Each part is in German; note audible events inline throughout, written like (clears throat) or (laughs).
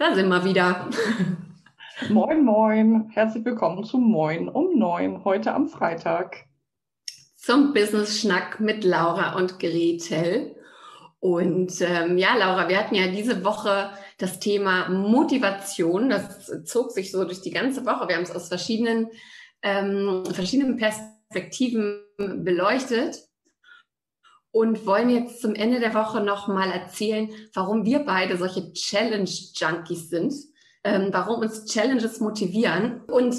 Da sind wir wieder. Moin, moin. Herzlich willkommen zu Moin um neun heute am Freitag. Zum Business-Schnack mit Laura und Gretel. Und ähm, ja, Laura, wir hatten ja diese Woche das Thema Motivation. Das zog sich so durch die ganze Woche. Wir haben es aus verschiedenen, ähm, verschiedenen Perspektiven beleuchtet und wollen jetzt zum Ende der Woche nochmal erzählen, warum wir beide solche Challenge-Junkies sind, ähm, warum uns Challenges motivieren und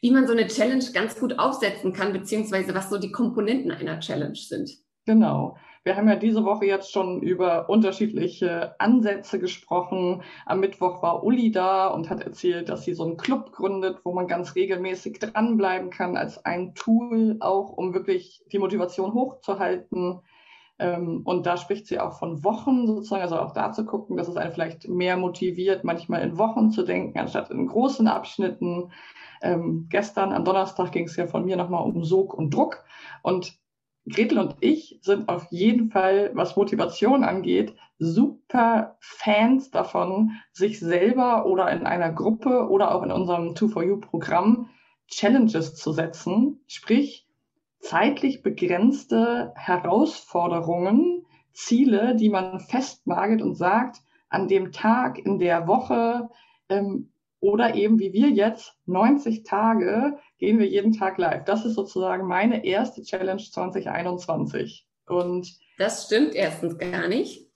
wie man so eine Challenge ganz gut aufsetzen kann, beziehungsweise was so die Komponenten einer Challenge sind. Genau. Wir haben ja diese Woche jetzt schon über unterschiedliche Ansätze gesprochen. Am Mittwoch war Uli da und hat erzählt, dass sie so einen Club gründet, wo man ganz regelmäßig dranbleiben kann als ein Tool, auch um wirklich die Motivation hochzuhalten. Ähm, und da spricht sie auch von Wochen sozusagen, also auch da zu gucken, dass es einen vielleicht mehr motiviert, manchmal in Wochen zu denken, anstatt in großen Abschnitten. Ähm, gestern am Donnerstag ging es ja von mir nochmal um Sog und Druck. Und Gretel und ich sind auf jeden Fall, was Motivation angeht, super Fans davon, sich selber oder in einer Gruppe oder auch in unserem 2for You-Programm Challenges zu setzen, sprich zeitlich begrenzte Herausforderungen, Ziele, die man festnagelt und sagt, an dem Tag, in der Woche ähm, oder eben wie wir jetzt 90 Tage gehen wir jeden Tag live. Das ist sozusagen meine erste Challenge 2021. Und das stimmt erstens gar nicht.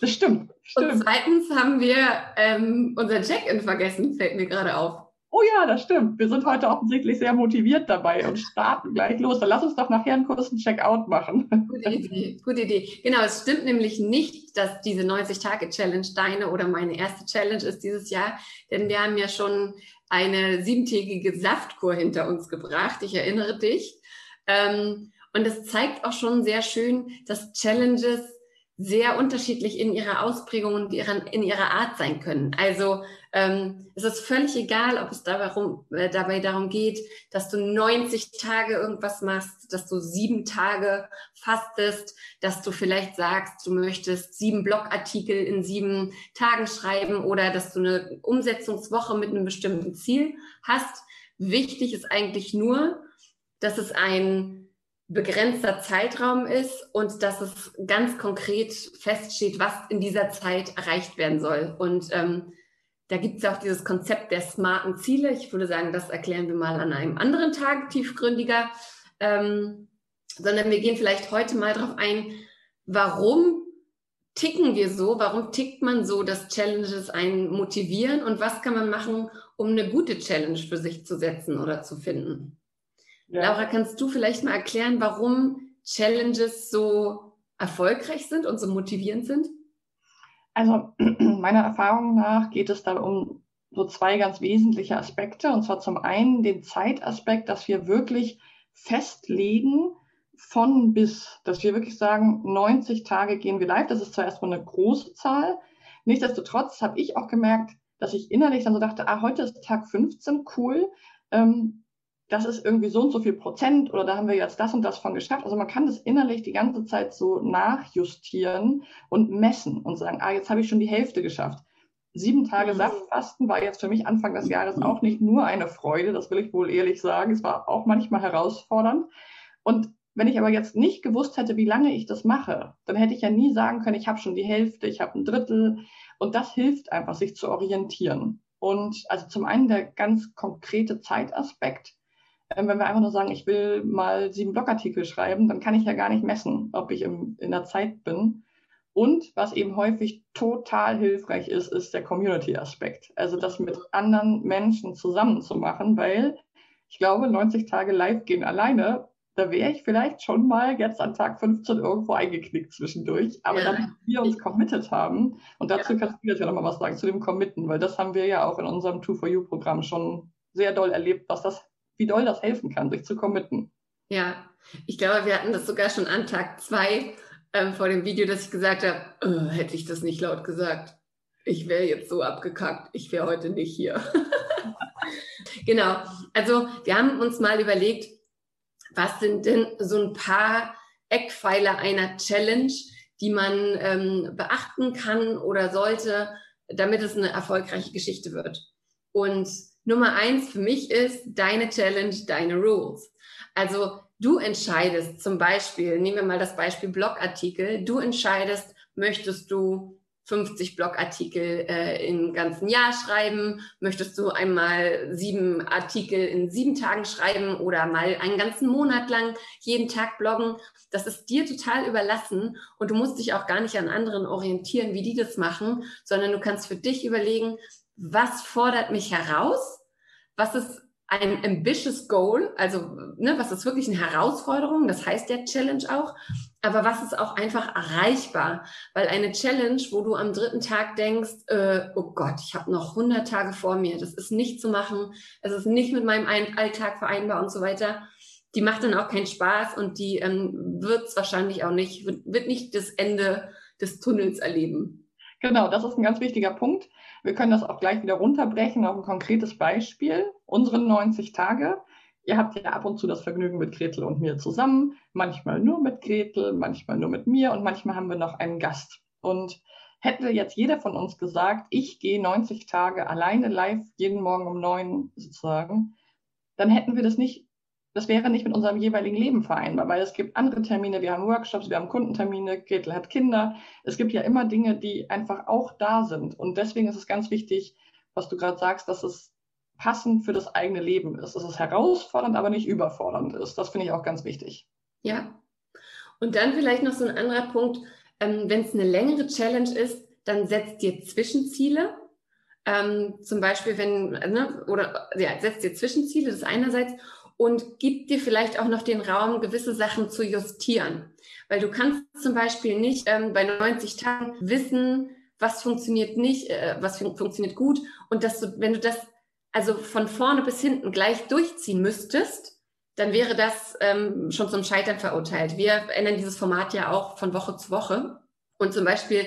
Das stimmt. stimmt. Und zweitens haben wir ähm, unser Check-in vergessen, fällt mir gerade auf. Oh ja, das stimmt. Wir sind heute offensichtlich sehr motiviert dabei und starten gleich los. Dann lass uns doch nachher einen kurzen Checkout machen. Gute Idee, gute Idee. Genau, es stimmt nämlich nicht, dass diese 90-Tage-Challenge deine oder meine erste Challenge ist dieses Jahr, denn wir haben ja schon eine siebentägige Saftkur hinter uns gebracht. Ich erinnere dich. Ähm, und das zeigt auch schon sehr schön, dass Challenges sehr unterschiedlich in ihrer Ausprägung und in ihrer Art sein können. Also ähm, es ist völlig egal, ob es darum, äh, dabei darum geht, dass du 90 Tage irgendwas machst, dass du sieben Tage fastest, dass du vielleicht sagst, du möchtest sieben Blogartikel in sieben Tagen schreiben oder dass du eine Umsetzungswoche mit einem bestimmten Ziel hast. Wichtig ist eigentlich nur, dass es ein begrenzter Zeitraum ist und dass es ganz konkret feststeht, was in dieser Zeit erreicht werden soll. Und ähm, da gibt es ja auch dieses Konzept der smarten Ziele. Ich würde sagen, das erklären wir mal an einem anderen Tag tiefgründiger. Ähm, sondern wir gehen vielleicht heute mal darauf ein, warum ticken wir so? Warum tickt man so, dass Challenges einen motivieren? Und was kann man machen, um eine gute Challenge für sich zu setzen oder zu finden? Ja. Laura, kannst du vielleicht mal erklären, warum Challenges so erfolgreich sind und so motivierend sind? Also (clears throat) meiner Erfahrung nach geht es da um so zwei ganz wesentliche Aspekte. Und zwar zum einen den Zeitaspekt, dass wir wirklich festlegen von bis, dass wir wirklich sagen, 90 Tage gehen wir live. Das ist zwar erstmal eine große Zahl. Nichtsdestotrotz habe ich auch gemerkt, dass ich innerlich dann so dachte, ah, heute ist Tag 15, cool. Ähm, das ist irgendwie so und so viel Prozent oder da haben wir jetzt das und das von geschafft. Also man kann das innerlich die ganze Zeit so nachjustieren und messen und sagen, ah, jetzt habe ich schon die Hälfte geschafft. Sieben Tage mhm. Saftfasten war jetzt für mich Anfang des Jahres auch nicht nur eine Freude, das will ich wohl ehrlich sagen. Es war auch manchmal herausfordernd. Und wenn ich aber jetzt nicht gewusst hätte, wie lange ich das mache, dann hätte ich ja nie sagen können, ich habe schon die Hälfte, ich habe ein Drittel. Und das hilft einfach, sich zu orientieren. Und also zum einen der ganz konkrete Zeitaspekt. Ähm, wenn wir einfach nur sagen, ich will mal sieben Blogartikel schreiben, dann kann ich ja gar nicht messen, ob ich im, in der Zeit bin. Und was eben häufig total hilfreich ist, ist der Community-Aspekt. Also das mit anderen Menschen zusammen zu machen, weil ich glaube, 90 Tage live gehen alleine, da wäre ich vielleicht schon mal jetzt an Tag 15 irgendwo eingeknickt zwischendurch. Aber ja. damit wir uns committed haben, und dazu ja. kannst du jetzt ja nochmal was sagen zu dem Committen, weil das haben wir ja auch in unserem 2 4 u Programm schon sehr doll erlebt, was das, wie doll das helfen kann, sich zu committen. Ja, ich glaube, wir hatten das sogar schon an Tag zwei ähm, vor dem Video, dass ich gesagt habe, äh, hätte ich das nicht laut gesagt. Ich wäre jetzt so abgekackt, ich wäre heute nicht hier. (laughs) genau. Also wir haben uns mal überlegt, was sind denn so ein paar Eckpfeiler einer Challenge, die man ähm, beachten kann oder sollte, damit es eine erfolgreiche Geschichte wird. Und Nummer eins für mich ist deine Challenge, deine Rules. Also du entscheidest zum Beispiel, nehmen wir mal das Beispiel Blogartikel, du entscheidest, möchtest du 50 Blogartikel äh, im ganzen Jahr schreiben? Möchtest du einmal sieben Artikel in sieben Tagen schreiben oder mal einen ganzen Monat lang jeden Tag bloggen? Das ist dir total überlassen und du musst dich auch gar nicht an anderen orientieren, wie die das machen, sondern du kannst für dich überlegen, was fordert mich heraus? Was ist ein ambitious Goal, also ne, was ist wirklich eine Herausforderung, das heißt ja Challenge auch, aber was ist auch einfach erreichbar, weil eine Challenge, wo du am dritten Tag denkst, äh, oh Gott, ich habe noch 100 Tage vor mir, das ist nicht zu machen, es ist nicht mit meinem Alltag vereinbar und so weiter, die macht dann auch keinen Spaß und die ähm, wird wahrscheinlich auch nicht, wird nicht das Ende des Tunnels erleben. Genau, das ist ein ganz wichtiger Punkt. Wir können das auch gleich wieder runterbrechen auf ein konkretes Beispiel. Unsere 90 Tage. Ihr habt ja ab und zu das Vergnügen mit Gretel und mir zusammen. Manchmal nur mit Gretel, manchmal nur mit mir und manchmal haben wir noch einen Gast. Und hätte jetzt jeder von uns gesagt, ich gehe 90 Tage alleine live jeden Morgen um neun sozusagen, dann hätten wir das nicht das wäre nicht mit unserem jeweiligen Leben vereinbar, weil es gibt andere Termine, wir haben Workshops, wir haben Kundentermine, Gretel hat Kinder. Es gibt ja immer Dinge, die einfach auch da sind. Und deswegen ist es ganz wichtig, was du gerade sagst, dass es passend für das eigene Leben ist. Dass es herausfordernd, aber nicht überfordernd ist. Das finde ich auch ganz wichtig. Ja. Und dann vielleicht noch so ein anderer Punkt. Ähm, Wenn es eine längere Challenge ist, dann setzt dir Zwischenziele. Ähm, zum Beispiel, wenn, ne, oder ja, setzt dir Zwischenziele, das einerseits und gibt dir vielleicht auch noch den Raum, gewisse Sachen zu justieren. Weil du kannst zum Beispiel nicht ähm, bei 90 Tagen wissen, was funktioniert nicht, äh, was fun funktioniert gut und dass du, wenn du das also von vorne bis hinten gleich durchziehen müsstest, dann wäre das ähm, schon zum Scheitern verurteilt. Wir ändern dieses Format ja auch von Woche zu Woche. Und zum Beispiel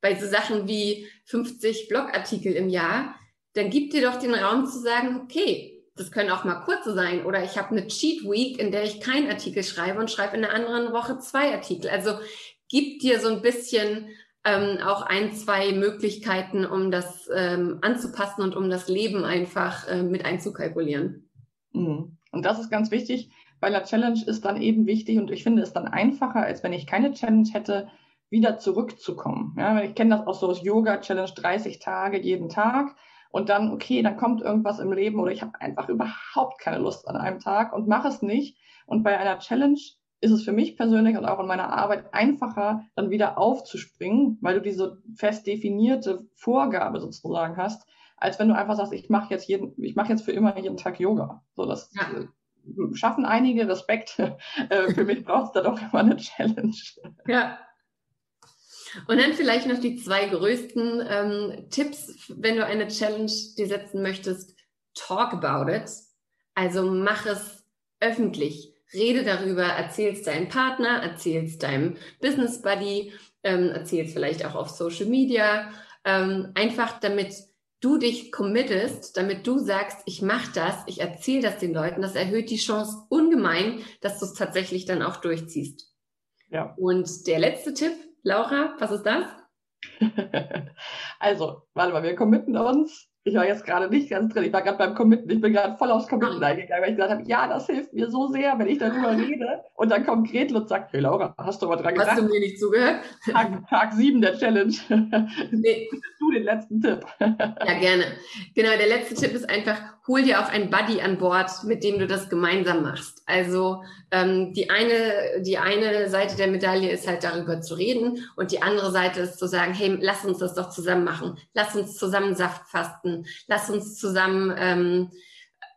bei so Sachen wie 50 Blogartikel im Jahr, dann gib dir doch den Raum zu sagen, okay, das können auch mal kurze sein. Oder ich habe eine Cheat Week, in der ich keinen Artikel schreibe und schreibe in der anderen Woche zwei Artikel. Also gib dir so ein bisschen ähm, auch ein, zwei Möglichkeiten, um das ähm, anzupassen und um das Leben einfach äh, mit einzukalkulieren. Mhm. Und das ist ganz wichtig, weil der Challenge ist dann eben wichtig und ich finde es dann einfacher, als wenn ich keine Challenge hätte, wieder zurückzukommen. Ja, ich kenne das auch so aus Yoga Challenge 30 Tage jeden Tag und dann, okay, dann kommt irgendwas im Leben oder ich habe einfach überhaupt keine Lust an einem Tag und mache es nicht. Und bei einer Challenge ist es für mich persönlich und auch in meiner Arbeit einfacher, dann wieder aufzuspringen, weil du diese fest definierte Vorgabe sozusagen hast, als wenn du einfach sagst, ich mache jetzt jeden, ich mache jetzt für immer jeden Tag Yoga. So, das ja. schaffen einige Respekt. (laughs) Äh, für mich braucht es da doch immer eine Challenge. Ja, und dann vielleicht noch die zwei größten ähm, Tipps, wenn du eine Challenge dir setzen möchtest. Talk about it. Also mach es öffentlich. Rede darüber, erzähl's deinem Partner, erzähl's deinem Business Buddy, ähm, erzähl's vielleicht auch auf Social Media. Ähm, einfach damit du dich committest, damit du sagst, ich mache das, ich erzähle das den Leuten, das erhöht die Chance ungemein, dass du es tatsächlich dann auch durchziehst. Ja. Und der letzte Tipp, Laura, was ist das? (laughs) also, warte mal, wir committen uns. Ich war jetzt gerade nicht ganz drin. Ich war gerade beim Committen. Ich bin gerade voll aufs Committen eingegangen, weil ich gesagt habe, ja, das hilft mir so sehr, wenn ich darüber (laughs) rede. Und dann kommt Gretel und sagt, hey Laura, hast du mal dran gedacht? Hast du mir nicht zugehört? Tag, Tag 7 der Challenge. (laughs) Nee. Du den letzten Tipp. (laughs) ja, gerne. Genau, der letzte Tipp ist einfach, hol dir auch ein Buddy an Bord, mit dem du das gemeinsam machst. Also ähm, die, eine, die eine Seite der Medaille ist halt darüber zu reden und die andere Seite ist zu sagen, hey, lass uns das doch zusammen machen. Lass uns zusammen Saft fasten. Lass uns zusammen... Ähm,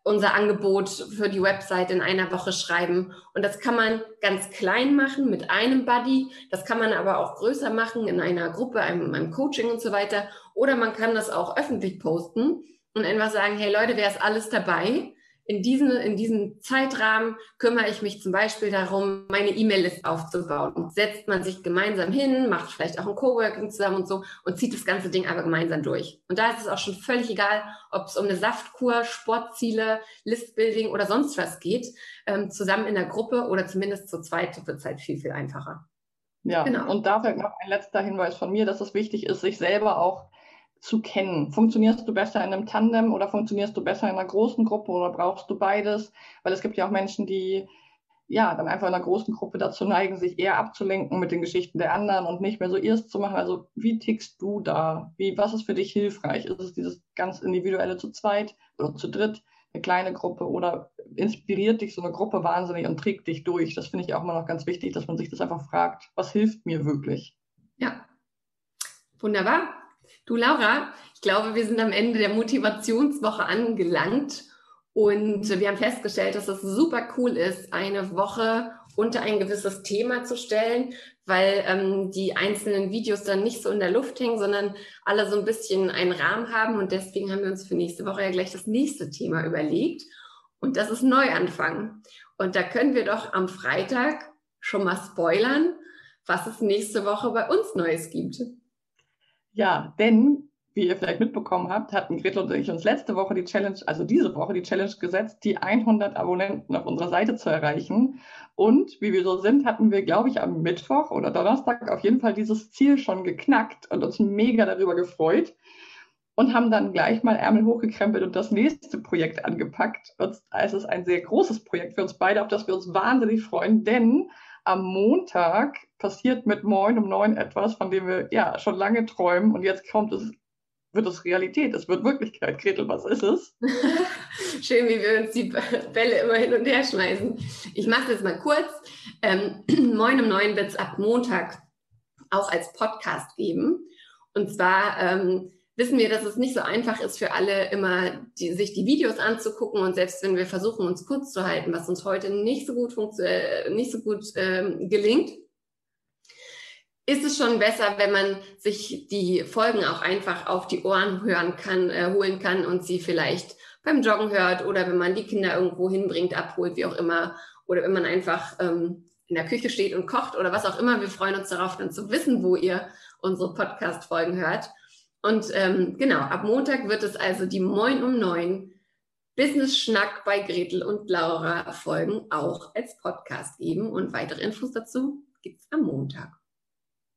unser Angebot für die Website in einer Woche schreiben. Und das kann man ganz klein machen mit einem Buddy. Das kann man aber auch größer machen in einer Gruppe, einem, einem Coaching und so weiter. Oder man kann das auch öffentlich posten und einfach sagen, hey Leute, wer ist alles dabei? In, diesen, in diesem Zeitrahmen kümmere ich mich zum Beispiel darum, meine E-Mail-List aufzubauen. Setzt man sich gemeinsam hin, macht vielleicht auch ein Coworking zusammen und so und zieht das ganze Ding aber gemeinsam durch. Und da ist es auch schon völlig egal, ob es um eine Saftkur, Sportziele, Listbuilding oder sonst was geht. Ähm, zusammen in der Gruppe oder zumindest zu zweit wird es halt viel, viel einfacher. Ja, genau. und da vielleicht noch ein letzter Hinweis von mir, dass es wichtig ist, sich selber auch zu kennen. Funktionierst du besser in einem Tandem oder funktionierst du besser in einer großen Gruppe oder brauchst du beides? Weil es gibt ja auch Menschen, die ja dann einfach in einer großen Gruppe dazu neigen, sich eher abzulenken mit den Geschichten der anderen und nicht mehr so ihrs zu machen. Also wie tickst du da? Wie, was ist für dich hilfreich? Ist es dieses ganz individuelle zu zweit oder zu dritt, eine kleine Gruppe oder inspiriert dich so eine Gruppe wahnsinnig und trägt dich durch? Das finde ich auch immer noch ganz wichtig, dass man sich das einfach fragt, was hilft mir wirklich? Ja, wunderbar. Du, Laura, ich glaube, wir sind am Ende der Motivationswoche angelangt und wir haben festgestellt, dass es super cool ist, eine Woche unter ein gewisses Thema zu stellen, weil ähm, die einzelnen Videos dann nicht so in der Luft hängen, sondern alle so ein bisschen einen Rahmen haben. Und deswegen haben wir uns für nächste Woche ja gleich das nächste Thema überlegt. Und das ist Neuanfang. Und da können wir doch am Freitag schon mal spoilern, was es nächste Woche bei uns Neues gibt. Ja, denn, wie ihr vielleicht mitbekommen habt, hatten Gretel und ich uns letzte Woche die Challenge, also diese Woche die Challenge gesetzt, die 100 Abonnenten auf unserer Seite zu erreichen. Und wie wir so sind, hatten wir, glaube ich, am Mittwoch oder Donnerstag auf jeden Fall dieses Ziel schon geknackt und uns mega darüber gefreut und haben dann gleich mal Ärmel hochgekrempelt und das nächste Projekt angepackt. Und es ist ein sehr großes Projekt für uns beide, auf das wir uns wahnsinnig freuen, denn am Montag passiert mit Moin um neun etwas, von dem wir ja schon lange träumen und jetzt kommt es, wird es Realität, es wird Wirklichkeit. Gretel, was ist es? (laughs) Schön, wie wir uns die Bälle immer hin und her schmeißen. Ich mache jetzt mal kurz. Ähm, (clears throat) Moin um neun wird es ab Montag auch als Podcast geben. Und zwar ähm, wissen wir, dass es nicht so einfach ist für alle immer, die, sich die Videos anzugucken und selbst wenn wir versuchen, uns kurz zu halten, was uns heute nicht so gut, äh, nicht so gut ähm, gelingt, ist es schon besser, wenn man sich die Folgen auch einfach auf die Ohren hören kann, äh, holen kann und sie vielleicht beim Joggen hört oder wenn man die Kinder irgendwo hinbringt, abholt, wie auch immer, oder wenn man einfach ähm, in der Küche steht und kocht oder was auch immer. Wir freuen uns darauf, dann zu wissen, wo ihr unsere Podcast-Folgen hört. Und ähm, genau, ab Montag wird es also die Moin um neun Business Schnack bei Gretel und Laura Folgen auch als Podcast geben. Und weitere Infos dazu gibt es am Montag.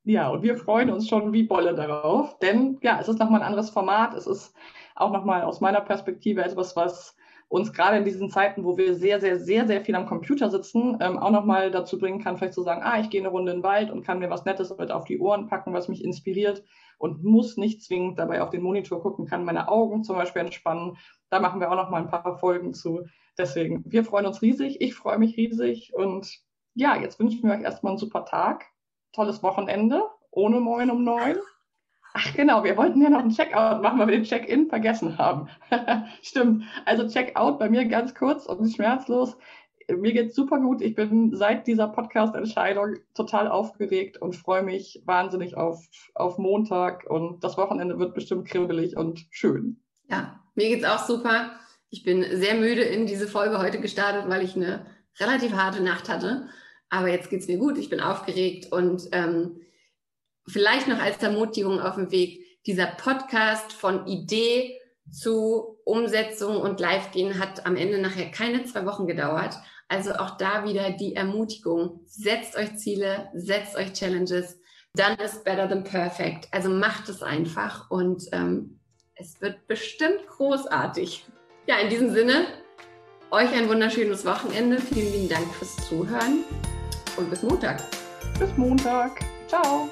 Ja, und wir freuen uns schon wie Bolle darauf, denn ja, es ist nochmal ein anderes Format. Es ist auch nochmal aus meiner Perspektive etwas, was uns gerade in diesen Zeiten, wo wir sehr, sehr, sehr, sehr viel am Computer sitzen, ähm, auch nochmal dazu bringen kann, vielleicht zu sagen, ah, ich gehe eine Runde in den Wald und kann mir was Nettes mit auf die Ohren packen, was mich inspiriert und muss nicht zwingend dabei auf den Monitor gucken, kann meine Augen zum Beispiel entspannen. Da machen wir auch noch mal ein paar Folgen zu. Deswegen, wir freuen uns riesig. Ich freue mich riesig. Und ja, jetzt wünschen wir euch erstmal einen super Tag. Tolles Wochenende. Ohne Moin um neun. Ach genau, wir wollten ja noch einen Checkout machen, weil wir den Check-in vergessen haben. (laughs) Stimmt. Also Checkout bei mir ganz kurz und schmerzlos mir geht's super gut. Ich bin seit dieser Podcast-Entscheidung total aufgeregt und freue mich wahnsinnig auf, auf Montag. Und das Wochenende wird bestimmt kribbelig und schön. Ja, mir geht's auch super. Ich bin sehr müde in diese Folge heute gestartet, weil ich eine relativ harte Nacht hatte. Aber jetzt geht's mir gut. Ich bin aufgeregt und ähm, vielleicht noch als Ermutigung auf dem Weg dieser Podcast von Idee zu Umsetzung und Live-Gehen hat am Ende nachher keine zwei Wochen gedauert. Also auch da wieder die Ermutigung. Setzt euch Ziele, setzt euch Challenges. Done is better than perfect. Also macht es einfach und ähm, es wird bestimmt großartig. Ja, in diesem Sinne, euch ein wunderschönes Wochenende. Vielen lieben Dank fürs Zuhören und bis Montag. Bis Montag. Ciao.